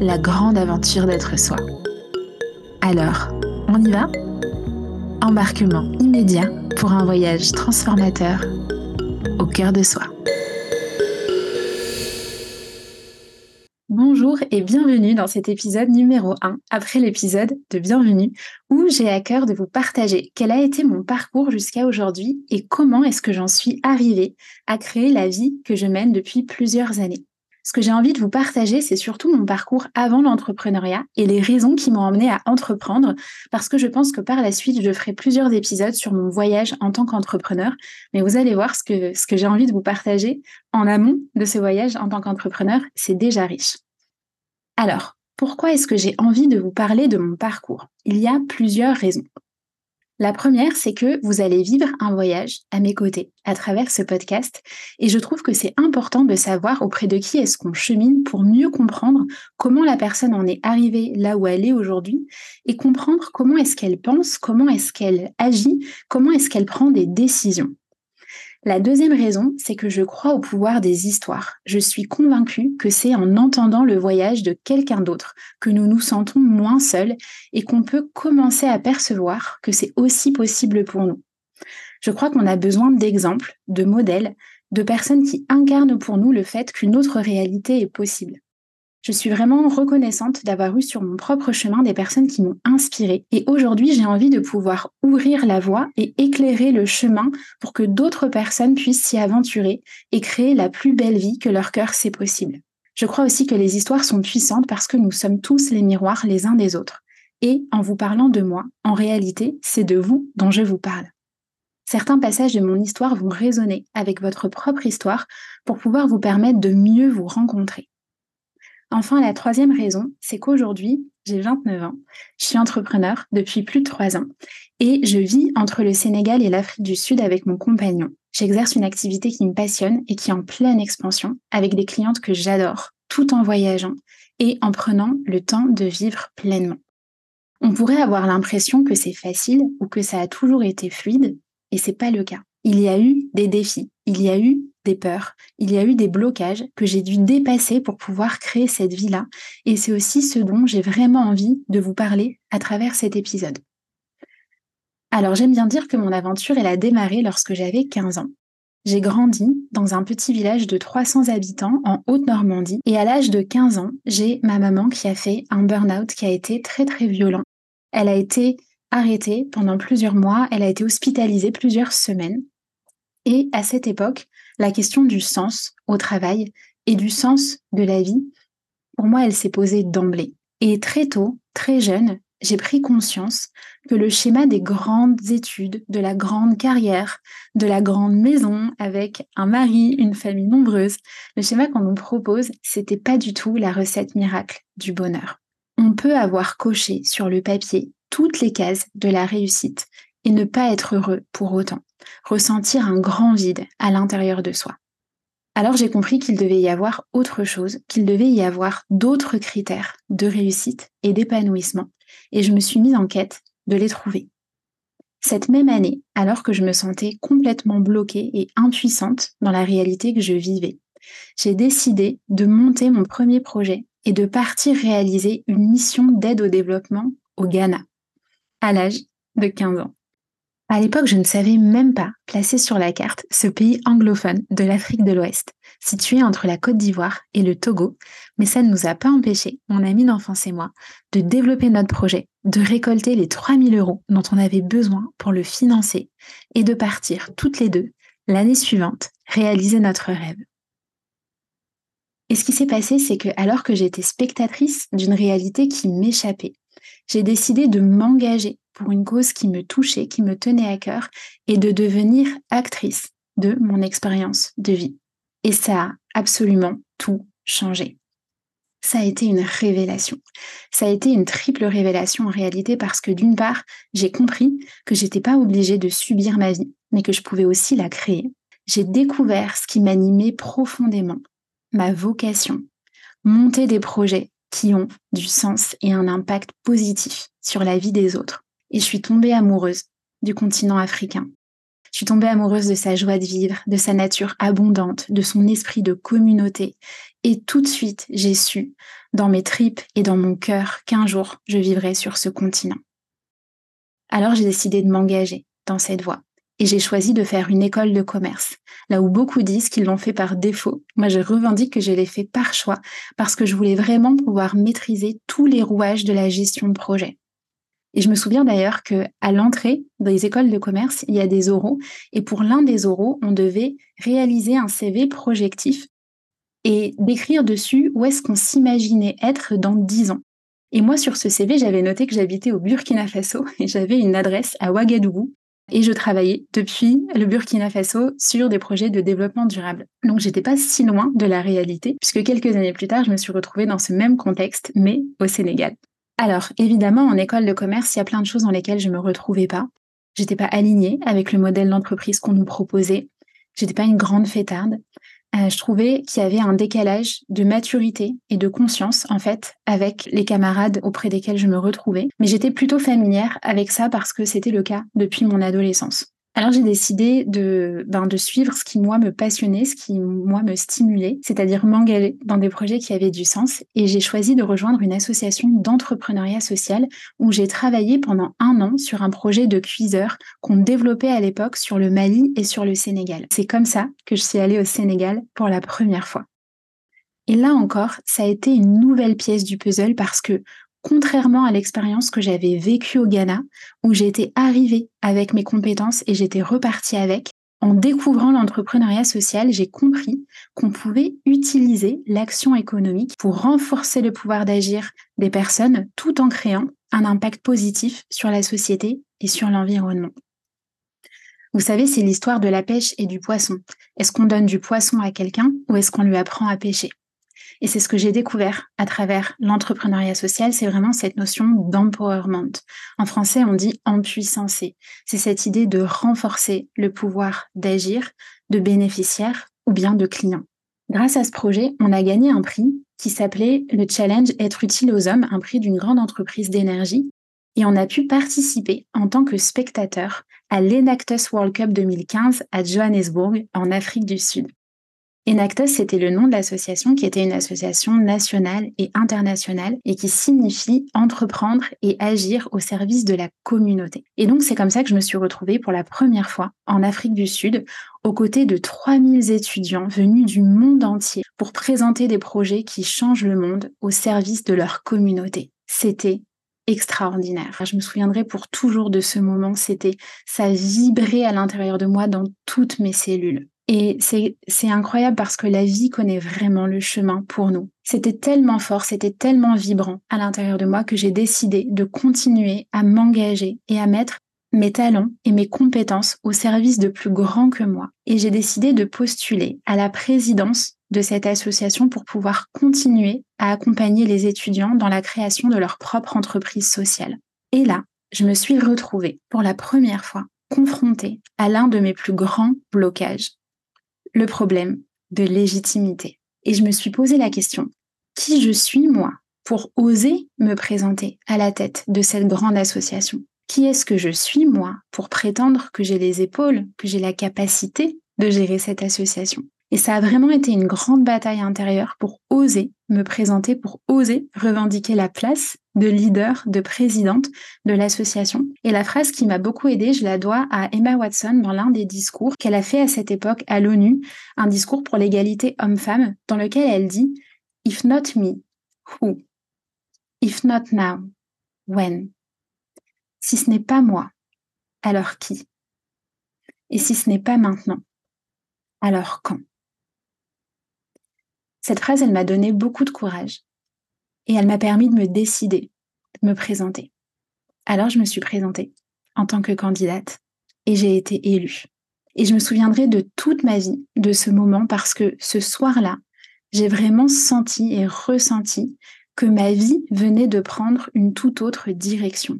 la grande aventure d'être soi. Alors, on y va? Embarquement immédiat pour un voyage transformateur au cœur de soi. Bonjour et bienvenue dans cet épisode numéro 1, après l'épisode de Bienvenue, où j'ai à cœur de vous partager quel a été mon parcours jusqu'à aujourd'hui et comment est-ce que j'en suis arrivée à créer la vie que je mène depuis plusieurs années. Ce que j'ai envie de vous partager, c'est surtout mon parcours avant l'entrepreneuriat et les raisons qui m'ont emmené à entreprendre, parce que je pense que par la suite, je ferai plusieurs épisodes sur mon voyage en tant qu'entrepreneur. Mais vous allez voir ce que, ce que j'ai envie de vous partager en amont de ce voyage en tant qu'entrepreneur, c'est déjà riche. Alors, pourquoi est-ce que j'ai envie de vous parler de mon parcours? Il y a plusieurs raisons. La première, c'est que vous allez vivre un voyage à mes côtés à travers ce podcast et je trouve que c'est important de savoir auprès de qui est-ce qu'on chemine pour mieux comprendre comment la personne en est arrivée là où elle est aujourd'hui et comprendre comment est-ce qu'elle pense, comment est-ce qu'elle agit, comment est-ce qu'elle prend des décisions. La deuxième raison, c'est que je crois au pouvoir des histoires. Je suis convaincue que c'est en entendant le voyage de quelqu'un d'autre que nous nous sentons moins seuls et qu'on peut commencer à percevoir que c'est aussi possible pour nous. Je crois qu'on a besoin d'exemples, de modèles, de personnes qui incarnent pour nous le fait qu'une autre réalité est possible. Je suis vraiment reconnaissante d'avoir eu sur mon propre chemin des personnes qui m'ont inspirée et aujourd'hui j'ai envie de pouvoir ouvrir la voie et éclairer le chemin pour que d'autres personnes puissent s'y aventurer et créer la plus belle vie que leur cœur sait possible. Je crois aussi que les histoires sont puissantes parce que nous sommes tous les miroirs les uns des autres. Et en vous parlant de moi, en réalité, c'est de vous dont je vous parle. Certains passages de mon histoire vont résonner avec votre propre histoire pour pouvoir vous permettre de mieux vous rencontrer. Enfin, la troisième raison, c'est qu'aujourd'hui, j'ai 29 ans, je suis entrepreneur depuis plus de trois ans et je vis entre le Sénégal et l'Afrique du Sud avec mon compagnon. J'exerce une activité qui me passionne et qui est en pleine expansion avec des clientes que j'adore, tout en voyageant et en prenant le temps de vivre pleinement. On pourrait avoir l'impression que c'est facile ou que ça a toujours été fluide et c'est pas le cas. Il y a eu des défis, il y a eu des peurs, il y a eu des blocages que j'ai dû dépasser pour pouvoir créer cette vie-là. Et c'est aussi ce dont j'ai vraiment envie de vous parler à travers cet épisode. Alors j'aime bien dire que mon aventure, elle a démarré lorsque j'avais 15 ans. J'ai grandi dans un petit village de 300 habitants en Haute-Normandie et à l'âge de 15 ans, j'ai ma maman qui a fait un burn-out qui a été très très violent. Elle a été arrêtée pendant plusieurs mois, elle a été hospitalisée plusieurs semaines. Et à cette époque, la question du sens au travail et du sens de la vie, pour moi, elle s'est posée d'emblée. Et très tôt, très jeune, j'ai pris conscience que le schéma des grandes études, de la grande carrière, de la grande maison avec un mari, une famille nombreuse, le schéma qu'on nous propose, c'était pas du tout la recette miracle du bonheur. On peut avoir coché sur le papier toutes les cases de la réussite et ne pas être heureux pour autant ressentir un grand vide à l'intérieur de soi. Alors j'ai compris qu'il devait y avoir autre chose, qu'il devait y avoir d'autres critères de réussite et d'épanouissement, et je me suis mise en quête de les trouver. Cette même année, alors que je me sentais complètement bloquée et impuissante dans la réalité que je vivais, j'ai décidé de monter mon premier projet et de partir réaliser une mission d'aide au développement au Ghana, à l'âge de 15 ans. À l'époque, je ne savais même pas placer sur la carte ce pays anglophone de l'Afrique de l'Ouest, situé entre la Côte d'Ivoire et le Togo, mais ça ne nous a pas empêché, mon ami d'enfance et moi, de développer notre projet, de récolter les 3000 euros dont on avait besoin pour le financer et de partir toutes les deux l'année suivante, réaliser notre rêve. Et ce qui s'est passé, c'est que alors que j'étais spectatrice d'une réalité qui m'échappait, j'ai décidé de m'engager pour une cause qui me touchait, qui me tenait à cœur, et de devenir actrice de mon expérience de vie. Et ça a absolument tout changé. Ça a été une révélation. Ça a été une triple révélation en réalité parce que d'une part, j'ai compris que j'étais pas obligée de subir ma vie, mais que je pouvais aussi la créer. J'ai découvert ce qui m'animait profondément, ma vocation, monter des projets qui ont du sens et un impact positif sur la vie des autres. Et je suis tombée amoureuse du continent africain. Je suis tombée amoureuse de sa joie de vivre, de sa nature abondante, de son esprit de communauté. Et tout de suite, j'ai su, dans mes tripes et dans mon cœur, qu'un jour, je vivrais sur ce continent. Alors j'ai décidé de m'engager dans cette voie et j'ai choisi de faire une école de commerce. Là où beaucoup disent qu'ils l'ont fait par défaut, moi je revendique que je l'ai fait par choix parce que je voulais vraiment pouvoir maîtriser tous les rouages de la gestion de projet. Et je me souviens d'ailleurs que à l'entrée des écoles de commerce, il y a des oraux et pour l'un des oraux, on devait réaliser un CV projectif et décrire dessus où est-ce qu'on s'imaginait être dans dix ans. Et moi, sur ce CV, j'avais noté que j'habitais au Burkina Faso et j'avais une adresse à Ouagadougou et je travaillais depuis le Burkina Faso sur des projets de développement durable. Donc j'étais pas si loin de la réalité, puisque quelques années plus tard, je me suis retrouvée dans ce même contexte, mais au Sénégal. Alors, évidemment, en école de commerce, il y a plein de choses dans lesquelles je me retrouvais pas. J'étais pas alignée avec le modèle d'entreprise qu'on nous proposait. J'étais pas une grande fêtarde. Euh, je trouvais qu'il y avait un décalage de maturité et de conscience, en fait, avec les camarades auprès desquels je me retrouvais. Mais j'étais plutôt familière avec ça parce que c'était le cas depuis mon adolescence. Alors j'ai décidé de, ben, de suivre ce qui moi me passionnait, ce qui moi me stimulait, c'est-à-dire m'engager dans des projets qui avaient du sens. Et j'ai choisi de rejoindre une association d'entrepreneuriat social où j'ai travaillé pendant un an sur un projet de cuiseur qu'on développait à l'époque sur le Mali et sur le Sénégal. C'est comme ça que je suis allée au Sénégal pour la première fois. Et là encore, ça a été une nouvelle pièce du puzzle parce que contrairement à l'expérience que j'avais vécue au Ghana, où j'étais arrivée avec mes compétences et j'étais repartie avec, en découvrant l'entrepreneuriat social, j'ai compris qu'on pouvait utiliser l'action économique pour renforcer le pouvoir d'agir des personnes tout en créant un impact positif sur la société et sur l'environnement. Vous savez, c'est l'histoire de la pêche et du poisson. Est-ce qu'on donne du poisson à quelqu'un ou est-ce qu'on lui apprend à pêcher? Et c'est ce que j'ai découvert à travers l'entrepreneuriat social, c'est vraiment cette notion d'empowerment. En français, on dit empuissancer. C'est cette idée de renforcer le pouvoir d'agir de bénéficiaires ou bien de clients. Grâce à ce projet, on a gagné un prix qui s'appelait le Challenge Être utile aux hommes, un prix d'une grande entreprise d'énergie. Et on a pu participer en tant que spectateur à l'Enactus World Cup 2015 à Johannesburg, en Afrique du Sud. Enactus, c'était le nom de l'association qui était une association nationale et internationale et qui signifie entreprendre et agir au service de la communauté. Et donc, c'est comme ça que je me suis retrouvée pour la première fois en Afrique du Sud aux côtés de 3000 étudiants venus du monde entier pour présenter des projets qui changent le monde au service de leur communauté. C'était extraordinaire. Je me souviendrai pour toujours de ce moment. C'était, ça vibrait à l'intérieur de moi dans toutes mes cellules. Et c'est incroyable parce que la vie connaît vraiment le chemin pour nous. C'était tellement fort, c'était tellement vibrant à l'intérieur de moi que j'ai décidé de continuer à m'engager et à mettre mes talents et mes compétences au service de plus grands que moi. Et j'ai décidé de postuler à la présidence de cette association pour pouvoir continuer à accompagner les étudiants dans la création de leur propre entreprise sociale. Et là, je me suis retrouvée pour la première fois confrontée à l'un de mes plus grands blocages le problème de légitimité. Et je me suis posé la question, qui je suis moi pour oser me présenter à la tête de cette grande association? Qui est-ce que je suis moi pour prétendre que j'ai les épaules, que j'ai la capacité de gérer cette association? Et ça a vraiment été une grande bataille intérieure pour oser me présenter, pour oser revendiquer la place de leader, de présidente de l'association. Et la phrase qui m'a beaucoup aidée, je la dois à Emma Watson dans l'un des discours qu'elle a fait à cette époque à l'ONU, un discours pour l'égalité homme-femme, dans lequel elle dit If not me, who? If not now, when? Si ce n'est pas moi, alors qui? Et si ce n'est pas maintenant, Alors quand Cette phrase, elle m'a donné beaucoup de courage et elle m'a permis de me décider, de me présenter. Alors je me suis présentée en tant que candidate et j'ai été élue. Et je me souviendrai de toute ma vie de ce moment parce que ce soir-là, j'ai vraiment senti et ressenti que ma vie venait de prendre une toute autre direction.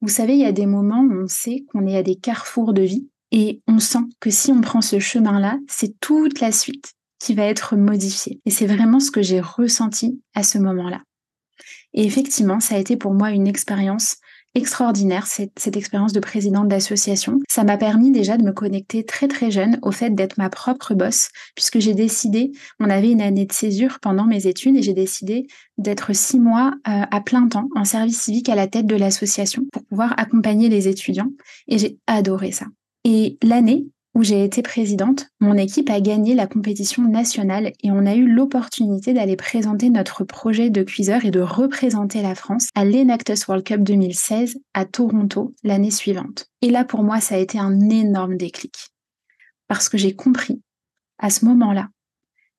Vous savez, il y a des moments où on sait qu'on est à des carrefours de vie et on sent que si on prend ce chemin-là, c'est toute la suite qui va être modifiée. Et c'est vraiment ce que j'ai ressenti à ce moment-là. Et effectivement, ça a été pour moi une expérience extraordinaire, cette, expérience de présidente d'association. Ça m'a permis déjà de me connecter très très jeune au fait d'être ma propre boss, puisque j'ai décidé, on avait une année de césure pendant mes études et j'ai décidé d'être six mois euh, à plein temps en service civique à la tête de l'association pour pouvoir accompagner les étudiants. Et j'ai adoré ça. Et l'année où j'ai été présidente, mon équipe a gagné la compétition nationale et on a eu l'opportunité d'aller présenter notre projet de cuiseur et de représenter la France à l'Enactus World Cup 2016 à Toronto l'année suivante. Et là, pour moi, ça a été un énorme déclic. Parce que j'ai compris, à ce moment-là,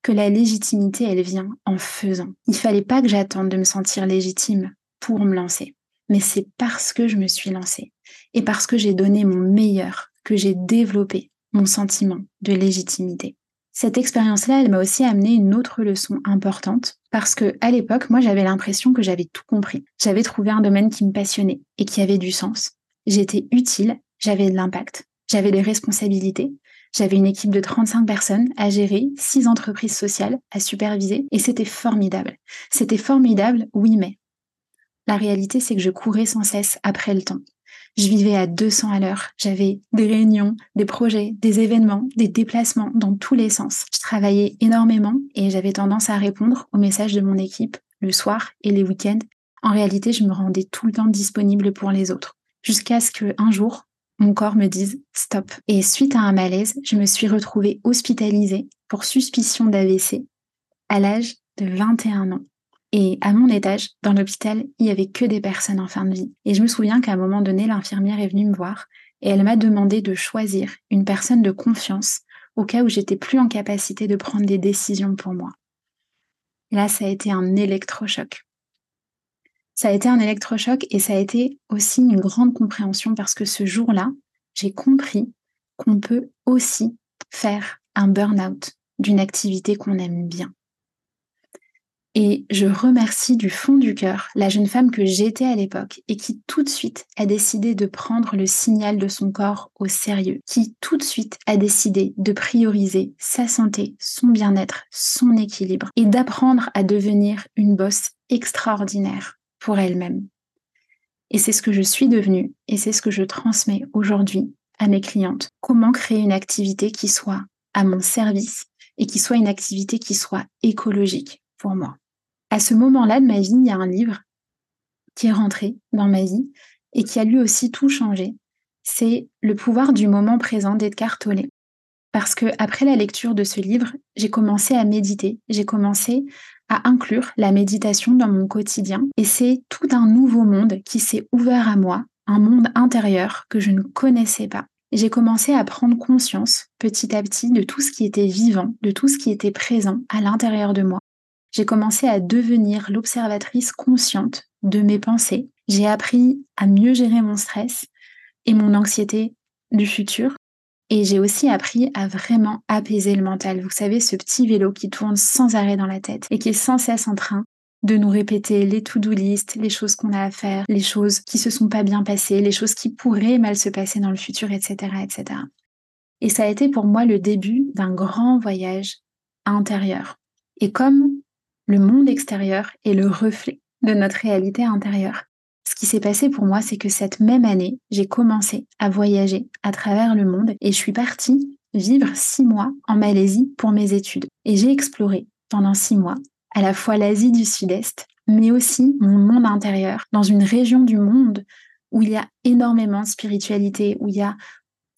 que la légitimité, elle vient en faisant. Il fallait pas que j'attende de me sentir légitime pour me lancer. Mais c'est parce que je me suis lancée et parce que j'ai donné mon meilleur que j'ai développé mon sentiment de légitimité. Cette expérience-là, elle m'a aussi amené une autre leçon importante parce que à l'époque, moi, j'avais l'impression que j'avais tout compris. J'avais trouvé un domaine qui me passionnait et qui avait du sens. J'étais utile, j'avais de l'impact, j'avais des responsabilités, j'avais une équipe de 35 personnes à gérer, six entreprises sociales à superviser et c'était formidable. C'était formidable, oui, mais la réalité, c'est que je courais sans cesse après le temps. Je vivais à 200 à l'heure. J'avais des réunions, des projets, des événements, des déplacements dans tous les sens. Je travaillais énormément et j'avais tendance à répondre aux messages de mon équipe le soir et les week-ends. En réalité, je me rendais tout le temps disponible pour les autres. Jusqu'à ce qu'un jour, mon corps me dise stop. Et suite à un malaise, je me suis retrouvée hospitalisée pour suspicion d'AVC à l'âge de 21 ans. Et à mon étage, dans l'hôpital, il y avait que des personnes en fin de vie. Et je me souviens qu'à un moment donné, l'infirmière est venue me voir et elle m'a demandé de choisir une personne de confiance au cas où j'étais plus en capacité de prendre des décisions pour moi. Là, ça a été un électrochoc. Ça a été un électrochoc et ça a été aussi une grande compréhension parce que ce jour-là, j'ai compris qu'on peut aussi faire un burn-out d'une activité qu'on aime bien. Et je remercie du fond du cœur la jeune femme que j'étais à l'époque et qui tout de suite a décidé de prendre le signal de son corps au sérieux, qui tout de suite a décidé de prioriser sa santé, son bien-être, son équilibre et d'apprendre à devenir une bosse extraordinaire pour elle-même. Et c'est ce que je suis devenue et c'est ce que je transmets aujourd'hui à mes clientes. Comment créer une activité qui soit à mon service et qui soit une activité qui soit écologique pour moi à ce moment-là de ma vie, il y a un livre qui est rentré dans ma vie et qui a lui aussi tout changé. C'est Le pouvoir du moment présent d'Edgar Tolle. Parce que après la lecture de ce livre, j'ai commencé à méditer, j'ai commencé à inclure la méditation dans mon quotidien et c'est tout un nouveau monde qui s'est ouvert à moi, un monde intérieur que je ne connaissais pas. J'ai commencé à prendre conscience petit à petit de tout ce qui était vivant, de tout ce qui était présent à l'intérieur de moi j'ai commencé à devenir l'observatrice consciente de mes pensées. J'ai appris à mieux gérer mon stress et mon anxiété du futur. Et j'ai aussi appris à vraiment apaiser le mental. Vous savez, ce petit vélo qui tourne sans arrêt dans la tête et qui est sans cesse en train de nous répéter les to-do list, les choses qu'on a à faire, les choses qui se sont pas bien passées, les choses qui pourraient mal se passer dans le futur, etc., etc. Et ça a été pour moi le début d'un grand voyage intérieur. Et comme le monde extérieur est le reflet de notre réalité intérieure. Ce qui s'est passé pour moi, c'est que cette même année, j'ai commencé à voyager à travers le monde et je suis partie vivre six mois en Malaisie pour mes études. Et j'ai exploré pendant six mois à la fois l'Asie du Sud-Est, mais aussi mon monde intérieur, dans une région du monde où il y a énormément de spiritualité, où il y a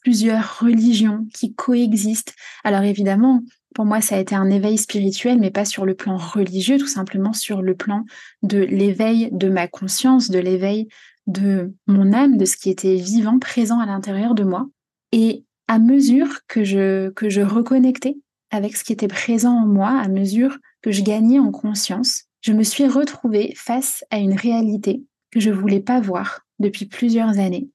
plusieurs religions qui coexistent. Alors évidemment, pour moi, ça a été un éveil spirituel, mais pas sur le plan religieux, tout simplement sur le plan de l'éveil de ma conscience, de l'éveil de mon âme, de ce qui était vivant, présent à l'intérieur de moi. Et à mesure que je, que je reconnectais avec ce qui était présent en moi, à mesure que je gagnais en conscience, je me suis retrouvée face à une réalité que je voulais pas voir depuis plusieurs années.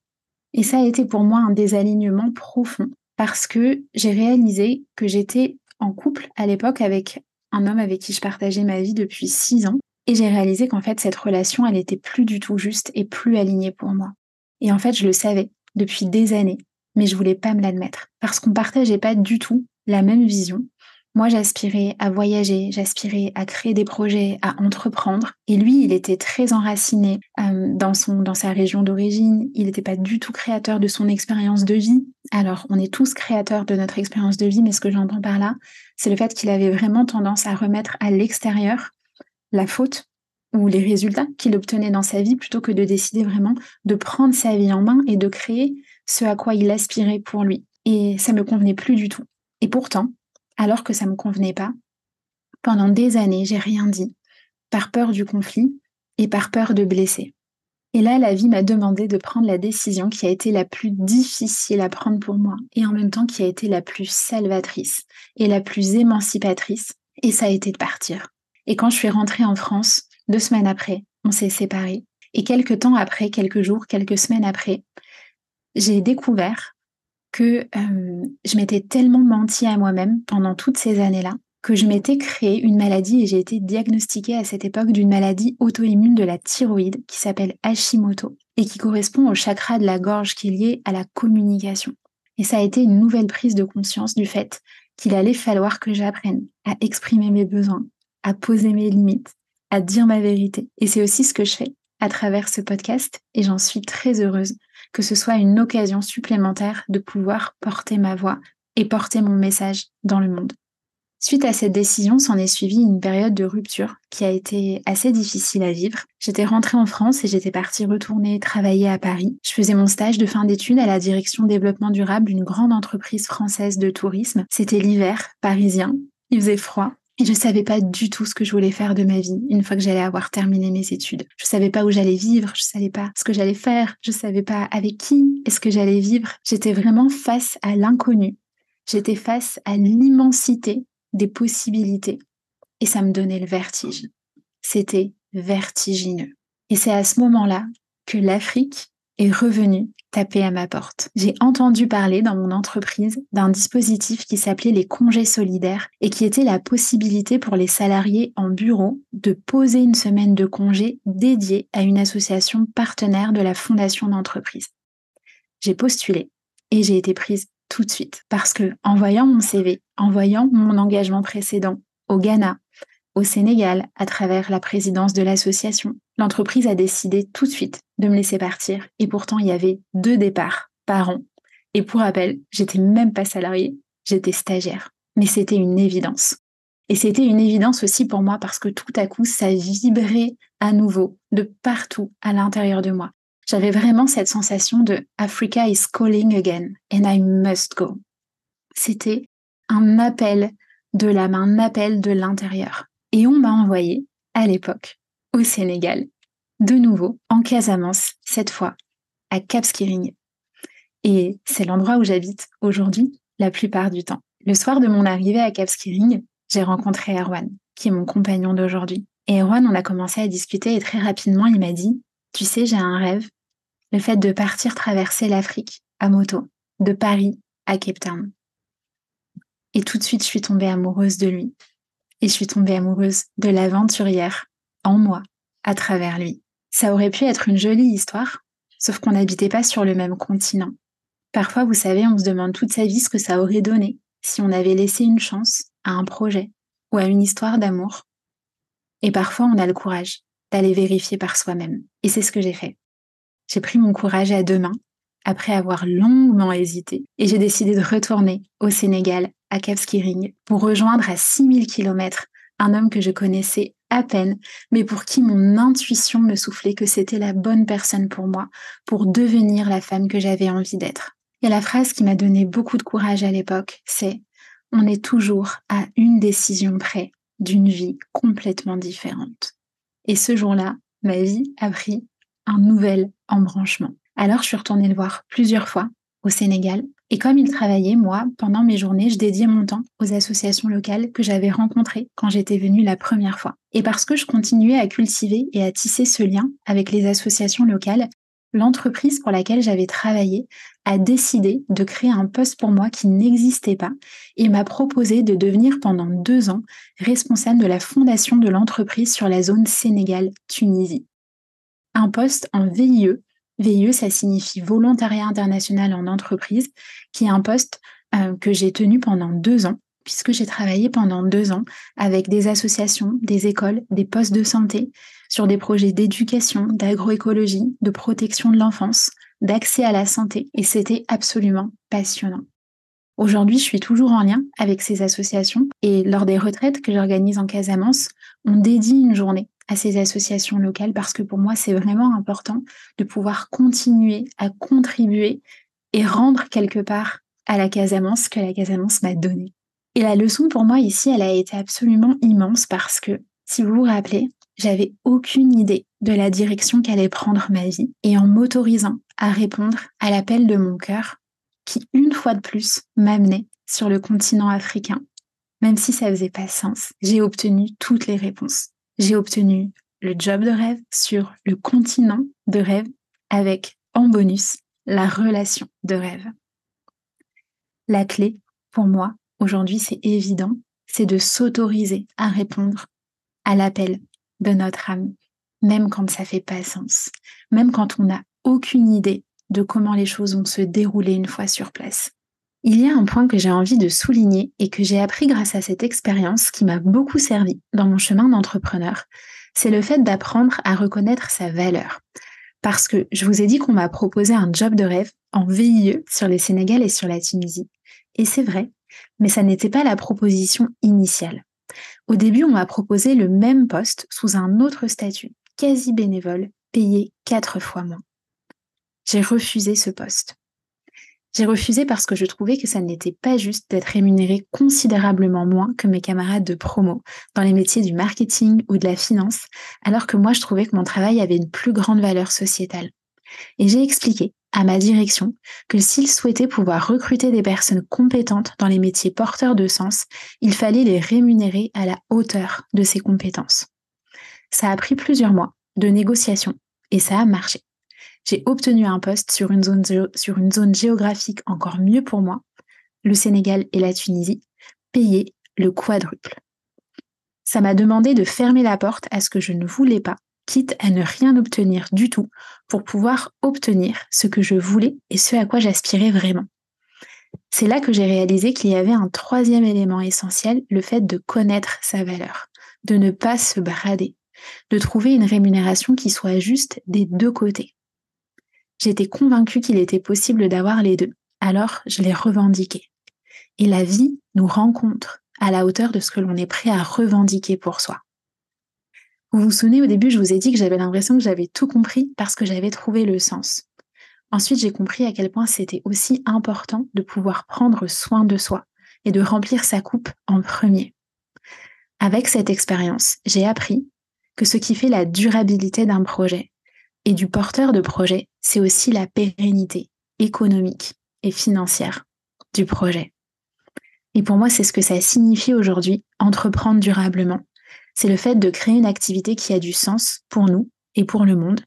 Et ça a été pour moi un désalignement profond parce que j'ai réalisé que j'étais en couple à l'époque avec un homme avec qui je partageais ma vie depuis six ans. Et j'ai réalisé qu'en fait, cette relation, elle était plus du tout juste et plus alignée pour moi. Et en fait, je le savais depuis des années, mais je voulais pas me l'admettre parce qu'on partageait pas du tout la même vision. Moi, j'aspirais à voyager, j'aspirais à créer des projets, à entreprendre. Et lui, il était très enraciné euh, dans, dans sa région d'origine. Il n'était pas du tout créateur de son expérience de vie. Alors, on est tous créateurs de notre expérience de vie, mais ce que j'entends par là, c'est le fait qu'il avait vraiment tendance à remettre à l'extérieur la faute ou les résultats qu'il obtenait dans sa vie plutôt que de décider vraiment de prendre sa vie en main et de créer ce à quoi il aspirait pour lui. Et ça me convenait plus du tout. Et pourtant, alors que ça me convenait pas, pendant des années, j'ai rien dit, par peur du conflit et par peur de blesser. Et là, la vie m'a demandé de prendre la décision qui a été la plus difficile à prendre pour moi et en même temps qui a été la plus salvatrice et la plus émancipatrice, et ça a été de partir. Et quand je suis rentrée en France, deux semaines après, on s'est séparés. Et quelques temps après, quelques jours, quelques semaines après, j'ai découvert que euh, je m'étais tellement menti à moi-même pendant toutes ces années-là que je m'étais créé une maladie et j'ai été diagnostiquée à cette époque d'une maladie auto-immune de la thyroïde qui s'appelle Hashimoto et qui correspond au chakra de la gorge qui est lié à la communication. Et ça a été une nouvelle prise de conscience du fait qu'il allait falloir que j'apprenne à exprimer mes besoins, à poser mes limites, à dire ma vérité. Et c'est aussi ce que je fais à travers ce podcast et j'en suis très heureuse que ce soit une occasion supplémentaire de pouvoir porter ma voix et porter mon message dans le monde. Suite à cette décision, s'en est suivie une période de rupture qui a été assez difficile à vivre. J'étais rentrée en France et j'étais partie retourner travailler à Paris. Je faisais mon stage de fin d'études à la direction développement durable d'une grande entreprise française de tourisme. C'était l'hiver parisien. Il faisait froid. Et je savais pas du tout ce que je voulais faire de ma vie une fois que j'allais avoir terminé mes études. Je savais pas où j'allais vivre, je savais pas ce que j'allais faire, je savais pas avec qui est-ce que j'allais vivre. J'étais vraiment face à l'inconnu. J'étais face à l'immensité des possibilités. Et ça me donnait le vertige. C'était vertigineux. Et c'est à ce moment-là que l'Afrique est revenue taper à ma porte. J'ai entendu parler dans mon entreprise d'un dispositif qui s'appelait les congés solidaires et qui était la possibilité pour les salariés en bureau de poser une semaine de congé dédiée à une association partenaire de la fondation d'entreprise. J'ai postulé et j'ai été prise tout de suite parce que en voyant mon CV, en voyant mon engagement précédent au Ghana, au Sénégal, à travers la présidence de l'association, l'entreprise a décidé tout de suite de me laisser partir. Et pourtant, il y avait deux départs par an. Et pour rappel, j'étais même pas salariée, j'étais stagiaire. Mais c'était une évidence. Et c'était une évidence aussi pour moi parce que tout à coup, ça vibrait à nouveau de partout à l'intérieur de moi j'avais vraiment cette sensation de Africa is calling again and I must go. C'était un appel de l'âme, un appel de l'intérieur. Et on m'a envoyé, à l'époque, au Sénégal, de nouveau en Casamance, cette fois à Cap Skirring. Et c'est l'endroit où j'habite aujourd'hui la plupart du temps. Le soir de mon arrivée à Cap Skirring, j'ai rencontré Erwan, qui est mon compagnon d'aujourd'hui. Et Erwan, on a commencé à discuter et très rapidement, il m'a dit, tu sais, j'ai un rêve, le fait de partir traverser l'Afrique à moto, de Paris à Cape Town. Et tout de suite, je suis tombée amoureuse de lui. Et je suis tombée amoureuse de l'aventurière en moi, à travers lui. Ça aurait pu être une jolie histoire, sauf qu'on n'habitait pas sur le même continent. Parfois, vous savez, on se demande toute sa vie ce que ça aurait donné si on avait laissé une chance à un projet ou à une histoire d'amour. Et parfois, on a le courage d'aller vérifier par soi-même. Et c'est ce que j'ai fait j'ai pris mon courage à deux mains après avoir longuement hésité et j'ai décidé de retourner au Sénégal, à Cap Skirring, pour rejoindre à 6000 km un homme que je connaissais à peine, mais pour qui mon intuition me soufflait que c'était la bonne personne pour moi, pour devenir la femme que j'avais envie d'être. Et la phrase qui m'a donné beaucoup de courage à l'époque, c'est On est toujours à une décision près d'une vie complètement différente. Et ce jour-là, ma vie a pris un nouvel embranchement. Alors je suis retournée le voir plusieurs fois au Sénégal Et comme il travaillait, moi, pendant mes journées, je dédiais mon temps aux associations locales que j'avais rencontrées quand j'étais venue la première fois. Et parce que je continuais à cultiver et à tisser ce lien avec les associations locales, l'entreprise pour laquelle j'avais travaillé a décidé de créer un poste pour moi qui n'existait pas et m'a proposé de devenir pendant deux ans responsable de la fondation de l'entreprise sur la zone Sénégal-Tunisie. Un poste en VIE. VIE, ça signifie volontariat international en entreprise, qui est un poste euh, que j'ai tenu pendant deux ans puisque j'ai travaillé pendant deux ans avec des associations, des écoles, des postes de santé, sur des projets d'éducation, d'agroécologie, de protection de l'enfance, d'accès à la santé, et c'était absolument passionnant. Aujourd'hui, je suis toujours en lien avec ces associations et lors des retraites que j'organise en Casamance, on dédie une journée à ces associations locales parce que pour moi, c'est vraiment important de pouvoir continuer à contribuer et rendre quelque part à la Casamance que la Casamance m'a donné. Et la leçon pour moi ici, elle a été absolument immense parce que, si vous vous rappelez, j'avais aucune idée de la direction qu'allait prendre ma vie. Et en m'autorisant à répondre à l'appel de mon cœur, qui une fois de plus m'amenait sur le continent africain, même si ça faisait pas sens, j'ai obtenu toutes les réponses. J'ai obtenu le job de rêve sur le continent de rêve avec en bonus la relation de rêve. La clé pour moi, aujourd'hui c'est évident, c'est de s'autoriser à répondre à l'appel de notre âme, même quand ça fait pas sens, même quand on n'a aucune idée de comment les choses vont se dérouler une fois sur place. Il y a un point que j'ai envie de souligner et que j'ai appris grâce à cette expérience qui m'a beaucoup servi dans mon chemin d'entrepreneur, c'est le fait d'apprendre à reconnaître sa valeur. Parce que je vous ai dit qu'on m'a proposé un job de rêve en VIE sur les Sénégal et sur la Tunisie. Et c'est vrai, mais ça n'était pas la proposition initiale. Au début, on m'a proposé le même poste sous un autre statut, quasi bénévole, payé quatre fois moins. J'ai refusé ce poste. J'ai refusé parce que je trouvais que ça n'était pas juste d'être rémunéré considérablement moins que mes camarades de promo dans les métiers du marketing ou de la finance, alors que moi je trouvais que mon travail avait une plus grande valeur sociétale. Et j'ai expliqué à ma direction que s'ils souhaitaient pouvoir recruter des personnes compétentes dans les métiers porteurs de sens, il fallait les rémunérer à la hauteur de ces compétences. Ça a pris plusieurs mois de négociations et ça a marché. J'ai obtenu un poste sur une, zone, géographique encore mieux pour moi, le Sénégal et la Tunisie, payé le quadruple. Ça m'a demandé de fermer la porte à ce que je ne voulais pas quitte à ne rien obtenir du tout pour pouvoir obtenir ce que je voulais et ce à quoi j'aspirais vraiment. C'est là que j'ai réalisé qu'il y avait un troisième élément essentiel, le fait de connaître sa valeur, de ne pas se brader, de trouver une rémunération qui soit juste des deux côtés. J'étais convaincue qu'il était possible d'avoir les deux, alors je l'ai revendiqué. Et la vie nous rencontre à la hauteur de ce que l'on est prêt à revendiquer pour soi. Vous vous souvenez, au début, je vous ai dit que j'avais l'impression que j'avais tout compris parce que j'avais trouvé le sens. Ensuite, j'ai compris à quel point c'était aussi important de pouvoir prendre soin de soi et de remplir sa coupe en premier. Avec cette expérience, j'ai appris que ce qui fait la durabilité d'un projet et du porteur de projet, c'est aussi la pérennité économique et financière du projet. Et pour moi, c'est ce que ça signifie aujourd'hui, entreprendre durablement c'est le fait de créer une activité qui a du sens pour nous et pour le monde.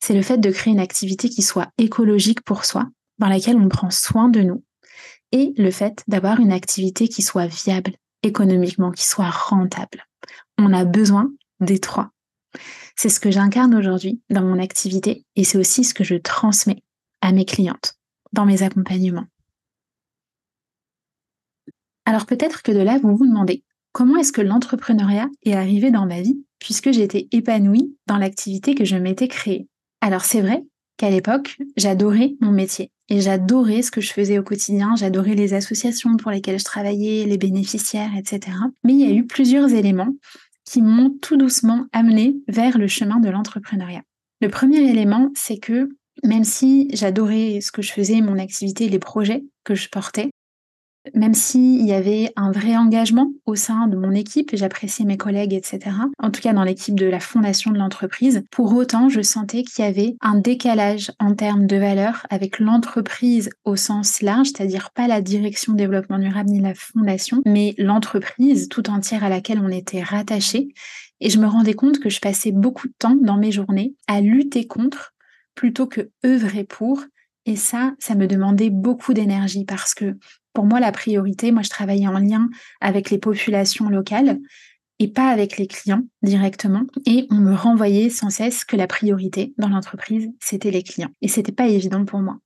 C'est le fait de créer une activité qui soit écologique pour soi, dans laquelle on prend soin de nous. Et le fait d'avoir une activité qui soit viable économiquement, qui soit rentable. On a besoin des trois. C'est ce que j'incarne aujourd'hui dans mon activité et c'est aussi ce que je transmets à mes clientes dans mes accompagnements. Alors peut-être que de là, vous vous demandez, comment est-ce que l'entrepreneuriat est arrivé dans ma vie puisque j'étais épanouie dans l'activité que je m'étais créée? Alors c'est vrai qu'à l'époque, j'adorais mon métier et j'adorais ce que je faisais au quotidien, j'adorais les associations pour lesquelles je travaillais, les bénéficiaires, etc. Mais il y a eu plusieurs éléments qui m'ont tout doucement amené vers le chemin de l'entrepreneuriat. Le premier élément, c'est que même si j'adorais ce que je faisais, mon activité, les projets que je portais, même s'il y avait un vrai engagement au sein de mon équipe, j'appréciais mes collègues, etc. En tout cas, dans l'équipe de la fondation de l'entreprise, pour autant, je sentais qu'il y avait un décalage en termes de valeur avec l'entreprise au sens large, c'est-à-dire pas la direction développement durable ni la fondation, mais l'entreprise tout entière à laquelle on était rattaché. Et je me rendais compte que je passais beaucoup de temps dans mes journées à lutter contre plutôt que œuvrer pour. Et ça, ça me demandait beaucoup d'énergie parce que pour moi, la priorité, moi, je travaillais en lien avec les populations locales et pas avec les clients directement. Et on me renvoyait sans cesse que la priorité dans l'entreprise, c'était les clients. Et c'était pas évident pour moi.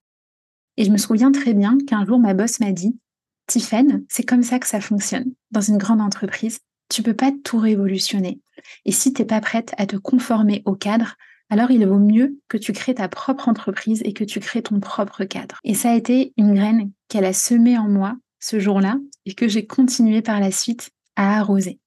Et je me souviens très bien qu'un jour, ma boss m'a dit, Tiffen, c'est comme ça que ça fonctionne dans une grande entreprise. Tu peux pas tout révolutionner. Et si t'es pas prête à te conformer au cadre, alors il vaut mieux que tu crées ta propre entreprise et que tu crées ton propre cadre. Et ça a été une graine qu'elle a semée en moi ce jour-là et que j'ai continué par la suite à arroser.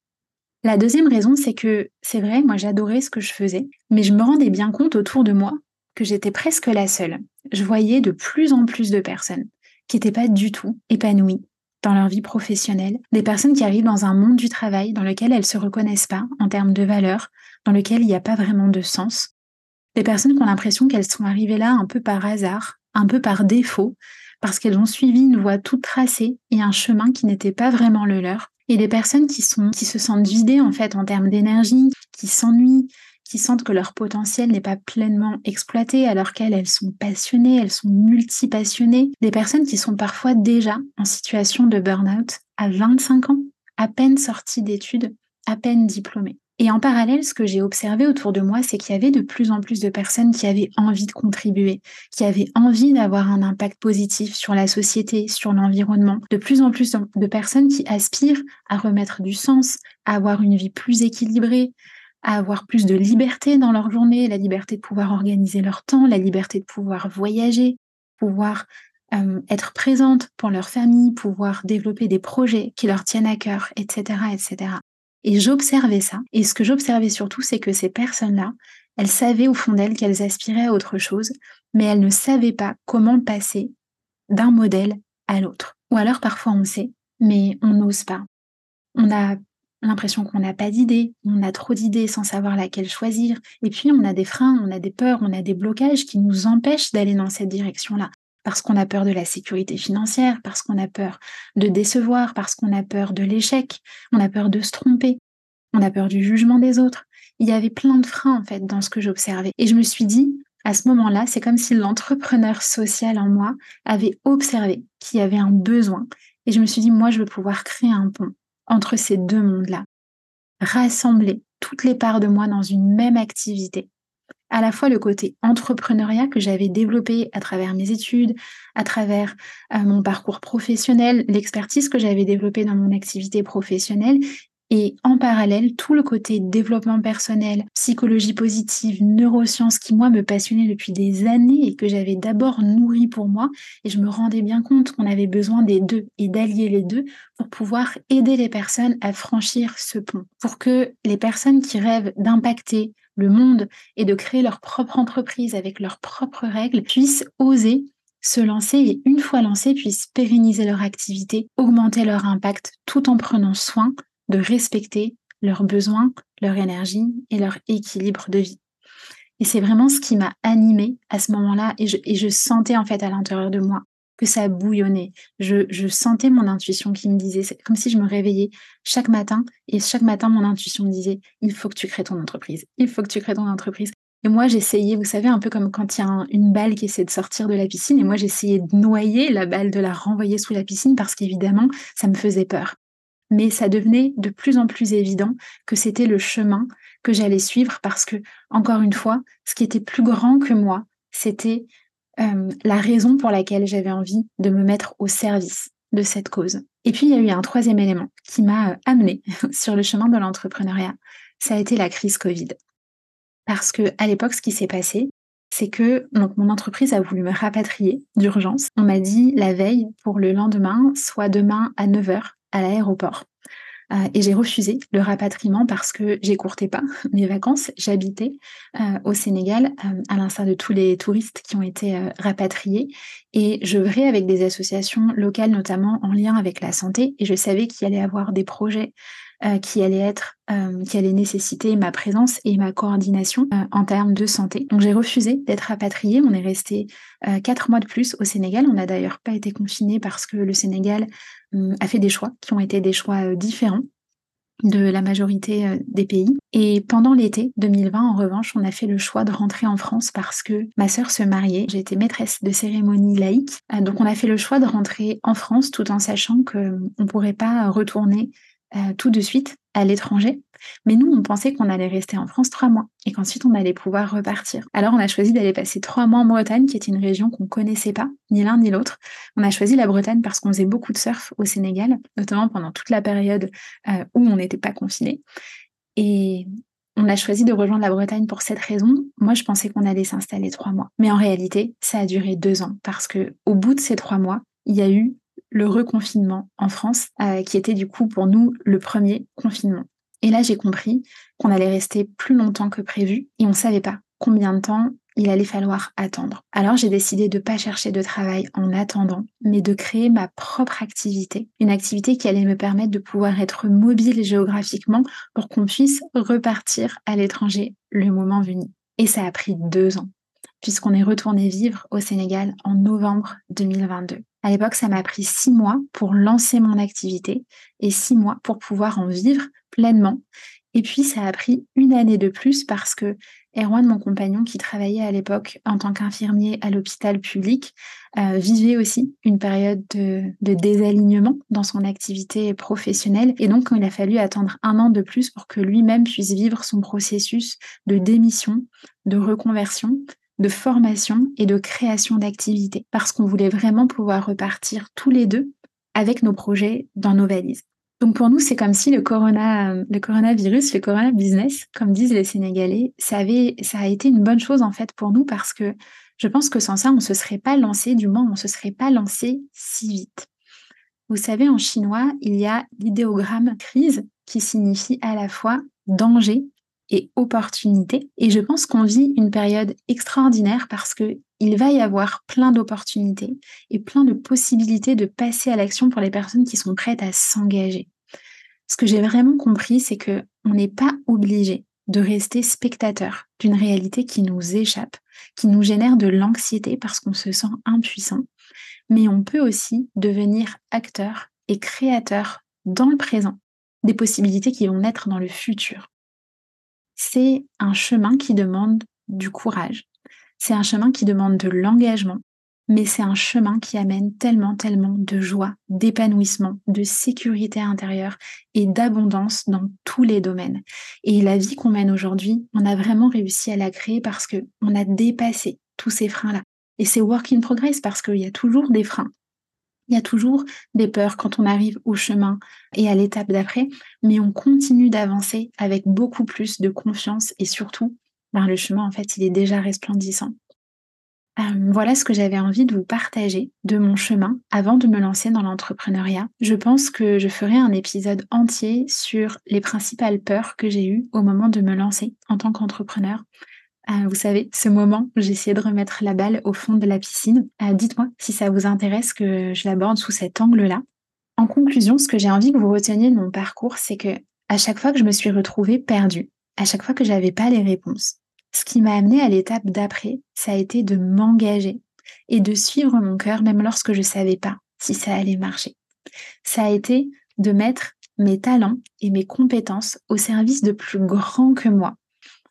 La deuxième raison, c'est que c'est vrai, moi j'adorais ce que je faisais, mais je me rendais bien compte autour de moi que j'étais presque la seule. Je voyais de plus en plus de personnes qui n'étaient pas du tout épanouies dans leur vie professionnelle, des personnes qui arrivent dans un monde du travail dans lequel elles ne se reconnaissent pas en termes de valeurs, dans lequel il n'y a pas vraiment de sens, des personnes qui ont l'impression qu'elles sont arrivées là un peu par hasard, un peu par défaut, parce qu'elles ont suivi une voie toute tracée et un chemin qui n'était pas vraiment le leur. Et des personnes qui sont, qui se sentent vidées en fait en termes d'énergie, qui s'ennuient, qui sentent que leur potentiel n'est pas pleinement exploité alors qu'elles, elles sont passionnées, elles sont multipassionnées. Des personnes qui sont parfois déjà en situation de burn-out à 25 ans, à peine sorties d'études, à peine diplômées. Et en parallèle, ce que j'ai observé autour de moi, c'est qu'il y avait de plus en plus de personnes qui avaient envie de contribuer, qui avaient envie d'avoir un impact positif sur la société, sur l'environnement. De plus en plus de personnes qui aspirent à remettre du sens, à avoir une vie plus équilibrée, avoir plus de liberté dans leur journée, la liberté de pouvoir organiser leur temps, la liberté de pouvoir voyager, pouvoir euh, être présente pour leur famille, pouvoir développer des projets qui leur tiennent à cœur, etc., etc. Et j'observais ça. Et ce que j'observais surtout, c'est que ces personnes-là, elles savaient au fond d'elles qu'elles aspiraient à autre chose, mais elles ne savaient pas comment passer d'un modèle à l'autre. Ou alors parfois on sait, mais on n'ose pas. On a l'impression qu'on n'a pas d'idées, on a trop d'idées sans savoir laquelle choisir, et puis on a des freins, on a des peurs, on a des blocages qui nous empêchent d'aller dans cette direction-là parce qu'on a peur de la sécurité financière, parce qu'on a peur de décevoir, parce qu'on a peur de l'échec, on a peur de se tromper, on a peur du jugement des autres. Il y avait plein de freins en fait dans ce que j'observais. Et je me suis dit, à ce moment-là, c'est comme si l'entrepreneur social en moi avait observé qu'il y avait un besoin. Et je me suis dit, moi, je veux pouvoir créer un pont entre ces deux mondes-là, rassembler toutes les parts de moi dans une même activité. À la fois le côté entrepreneuriat que j'avais développé à travers mes études, à travers euh, mon parcours professionnel, l'expertise que j'avais développée dans mon activité professionnelle, et en parallèle tout le côté développement personnel, psychologie positive, neurosciences qui moi me passionnait depuis des années et que j'avais d'abord nourri pour moi. Et je me rendais bien compte qu'on avait besoin des deux et d'allier les deux pour pouvoir aider les personnes à franchir ce pont, pour que les personnes qui rêvent d'impacter le monde et de créer leur propre entreprise avec leurs propres règles puissent oser se lancer et une fois lancés puissent pérenniser leur activité, augmenter leur impact tout en prenant soin de respecter leurs besoins, leur énergie et leur équilibre de vie. Et c'est vraiment ce qui m'a animée à ce moment-là et je, sentais en fait à l'intérieur de moi que ça bouillonnait. Je, sentais mon intuition qui me disait, c'est comme si je me réveillais chaque matin et chaque matin, mon intuition me disait, il faut que tu crées ton entreprise, il faut que tu crées ton entreprise. Et moi, j'essayais, vous savez, un peu comme quand il y a une balle qui essaie de sortir de la piscine, et moi, j'essayais de noyer la balle, de la renvoyer sous la piscine, parce qu'évidemment, ça me faisait peur. Mais ça devenait de plus en plus évident que c'était le chemin que j'allais suivre, parce que, encore une fois, ce qui était plus grand que moi, c'était euh, la raison pour laquelle j'avais envie de me mettre au service de cette cause. Et puis, il y a eu un troisième élément qui m'a euh, amené sur le chemin de l'entrepreneuriat. Ça a été la crise Covid. Parce que à l'époque, ce qui s'est passé, c'est que mon entreprise a voulu me rapatrier d'urgence. On m'a dit la veille pour le lendemain, soit demain à 9h à l'aéroport. et j'ai refusé le rapatriement parce que j'écourtais pas mes vacances. J'habitais au Sénégal, à l'instar de tous les touristes qui ont été rapatriés. Et je verrais avec des associations locales, notamment en lien avec la santé. Et je savais qu'il allait y avoir des projets euh, qui allait être, euh, qui allait nécessiter ma présence et ma coordination euh, en termes de santé. Donc j'ai refusé d'être rapatriée. On est resté quatre mois de plus au Sénégal. On n'a d'ailleurs pas été confiné parce que le Sénégal hum, a fait des choix qui ont été des choix différents de la majorité des pays. Et pendant l'été 2020, en revanche, on a fait le choix de rentrer en France parce que ma sœur se mariait. Été maîtresse de cérémonie laïque. Donc on a fait le choix de rentrer en France tout en sachant qu'on ne pourrait pas retourner euh, tout de suite à l'étranger. Mais nous, on pensait qu'on allait rester en France trois mois et qu'ensuite on allait pouvoir repartir. Alors on a choisi d'aller passer trois mois en Bretagne, qui est une région qu'on connaissait pas, ni l'un ni l'autre. On a choisi la Bretagne parce qu'on faisait beaucoup de surf au Sénégal, notamment pendant toute la période euh, où on n'était pas confiné. Et on a choisi de rejoindre la Bretagne pour cette raison. Moi, je pensais qu'on allait s'installer trois mois. Mais en réalité, ça a duré deux ans parce que au bout de ces trois mois, il y a eu le reconfinement en France, euh, qui était du coup pour nous le premier confinement. Et là, j'ai compris qu'on allait rester plus longtemps que prévu et on ne savait pas combien de temps il allait falloir attendre. Alors j'ai décidé de ne pas chercher de travail en attendant, mais de créer ma propre activité, une activité qui allait me permettre de pouvoir être mobile géographiquement pour qu'on puisse repartir à l'étranger le moment venu. Et ça a pris deux ans, puisqu'on est retourné vivre au Sénégal en novembre 2022. À l'époque, ça m'a pris six mois pour lancer mon activité et six mois pour pouvoir en vivre pleinement. Et puis, ça a pris une année de plus parce que Erwan, mon compagnon, qui travaillait à l'époque en tant qu'infirmier à l'hôpital public, euh, vivait aussi une période de, de, désalignement dans son activité professionnelle. Et donc, il a fallu attendre un an de plus pour que lui-même puisse vivre son processus de démission, de reconversion de formation et de création d'activités, parce qu'on voulait vraiment pouvoir repartir tous les deux avec nos projets dans nos valises. Donc pour nous, c'est comme si le, corona, le coronavirus, le corona business, comme disent les Sénégalais, ça, avait, ça a été une bonne chose en fait pour nous parce que je pense que sans ça, on ne se serait pas lancé, du moins on ne se serait pas lancé si vite. Vous savez, en chinois, il y a l'idéogramme crise qui signifie à la fois danger et opportunités. Et je pense qu'on vit une période extraordinaire parce que il va y avoir plein d'opportunités et plein de possibilités de passer à l'action pour les personnes qui sont prêtes à s'engager. Ce que j'ai vraiment compris, c'est que on n'est pas obligé de rester spectateur d'une réalité qui nous échappe, qui nous génère de l'anxiété parce qu'on se sent impuissant, mais on peut aussi devenir acteur et créateur dans le présent des possibilités qui vont naître dans le futur c'est un chemin qui demande du courage. C'est un chemin qui demande de l'engagement, mais c'est un chemin qui amène tellement, tellement de joie, d'épanouissement, de sécurité intérieure et d'abondance dans tous les domaines. Et la vie qu'on mène aujourd'hui, on a vraiment réussi à la créer parce que on a dépassé tous ces freins-là. Et c'est work in progress parce qu'il y a toujours des freins. Il y a toujours des peurs quand on arrive au chemin et à l'étape d'après, mais on continue d'avancer avec beaucoup plus de confiance et surtout, ben, le chemin, en fait, il est déjà resplendissant. Euh, voilà ce que j'avais envie de vous partager de mon chemin avant de me lancer dans l'entrepreneuriat. Je pense que je ferai un épisode entier sur les principales peurs que j'ai eues au moment de me lancer en tant qu'entrepreneur. Euh, vous savez, ce moment j'ai essayé de remettre la balle au fond de la piscine. Euh, dites-moi si ça vous intéresse que je l'aborde sous cet angle-là. En conclusion, ce que j'ai envie que vous reteniez de mon parcours, c'est que à chaque fois que je me suis retrouvée perdue, à chaque fois que j'avais pas les réponses, ce qui m'a amené à l'étape d'après, ça a été de m'engager et de suivre mon cœur même lorsque je savais pas si ça allait marcher. Ça a été de mettre mes talents et mes compétences au service de plus grand que moi,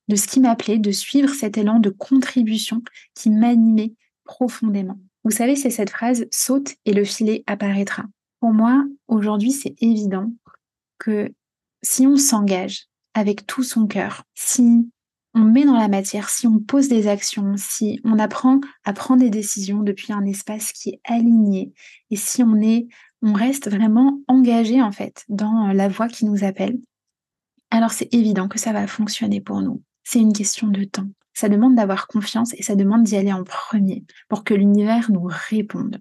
de ce qui m'appelait, de suivre cet élan de contribution qui m'animait profondément. Vous savez, c'est cette phrase saute et le filet apparaîtra. Pour moi, aujourd'hui, c'est évident que si on s'engage avec tout son cœur, si on met dans la matière, si on pose des actions, si on apprend à prendre des décisions depuis un espace qui est aligné, et si on est, on reste vraiment engagé en fait dans la voie qui nous appelle, alors c'est évident que ça va fonctionner pour nous c'est une question de temps. Ça demande d'avoir confiance et ça demande d'y aller en premier pour que l'univers nous réponde.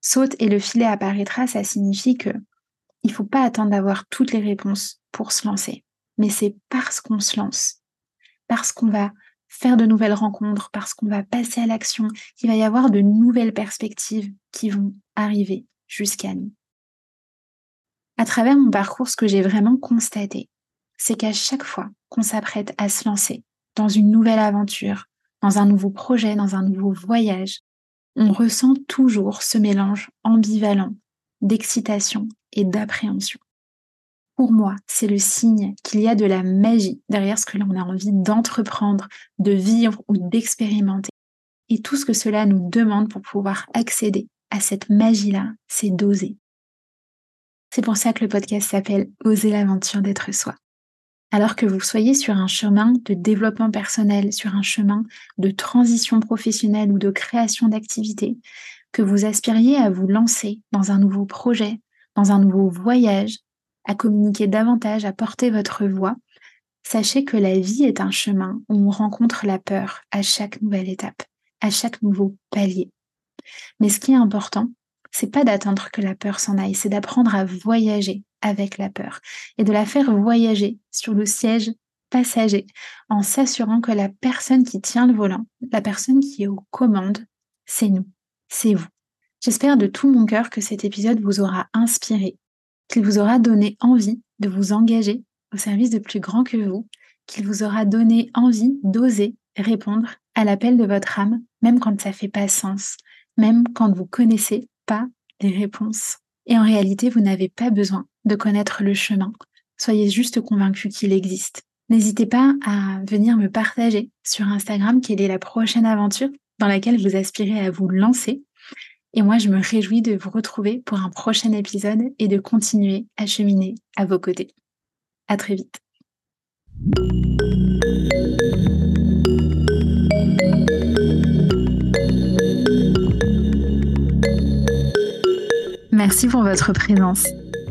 Saute et le filet apparaîtra, ça signifie que il faut pas attendre d'avoir toutes les réponses pour se lancer. Mais c'est parce qu'on se lance, parce qu'on va faire de nouvelles rencontres, parce qu'on va passer à l'action, qu'il va y avoir de nouvelles perspectives qui vont arriver jusqu'à nous. À travers mon parcours, ce que j'ai vraiment constaté, c'est qu'à chaque fois qu'on s'apprête à se lancer dans une nouvelle aventure, dans un nouveau projet, dans un nouveau voyage, on ressent toujours ce mélange ambivalent d'excitation et d'appréhension. Pour moi, c'est le signe qu'il y a de la magie derrière ce que l'on a envie d'entreprendre, de vivre ou d'expérimenter. Et tout ce que cela nous demande pour pouvoir accéder à cette magie-là, c'est d'oser. C'est pour ça que le podcast s'appelle Oser l'aventure d'être soi. Alors que vous soyez sur un chemin de développement personnel, sur un chemin de transition professionnelle ou de création d'activité, que vous aspiriez à vous lancer dans un nouveau projet, dans un nouveau voyage, à communiquer davantage, à porter votre voix, sachez que la vie est un chemin où on rencontre la peur à chaque nouvelle étape, à chaque nouveau palier. Mais ce qui est important, c'est pas d'attendre que la peur s'en aille, c'est d'apprendre à voyager avec la peur et de la faire voyager sur le siège passager en s'assurant que la personne qui tient le volant, la personne qui est aux commandes, c'est nous c'est vous. J'espère de tout mon cœur que cet épisode vous aura inspiré, qu'il vous aura donné envie de vous engager au service de plus grand que vous, qu'il vous aura donné envie d'oser répondre à l'appel de votre âme, même quand ça fait pas sens, même quand vous connaissez pas les réponses. Et en réalité, vous n'avez pas besoin de connaître le chemin. Soyez juste convaincu qu'il existe. N'hésitez pas à venir me partager sur Instagram quelle est la prochaine aventure dans laquelle vous aspirez à vous lancer. Et moi, je me réjouis de vous retrouver pour un prochain épisode et de continuer à cheminer à vos côtés. À très vite. Merci pour votre présence.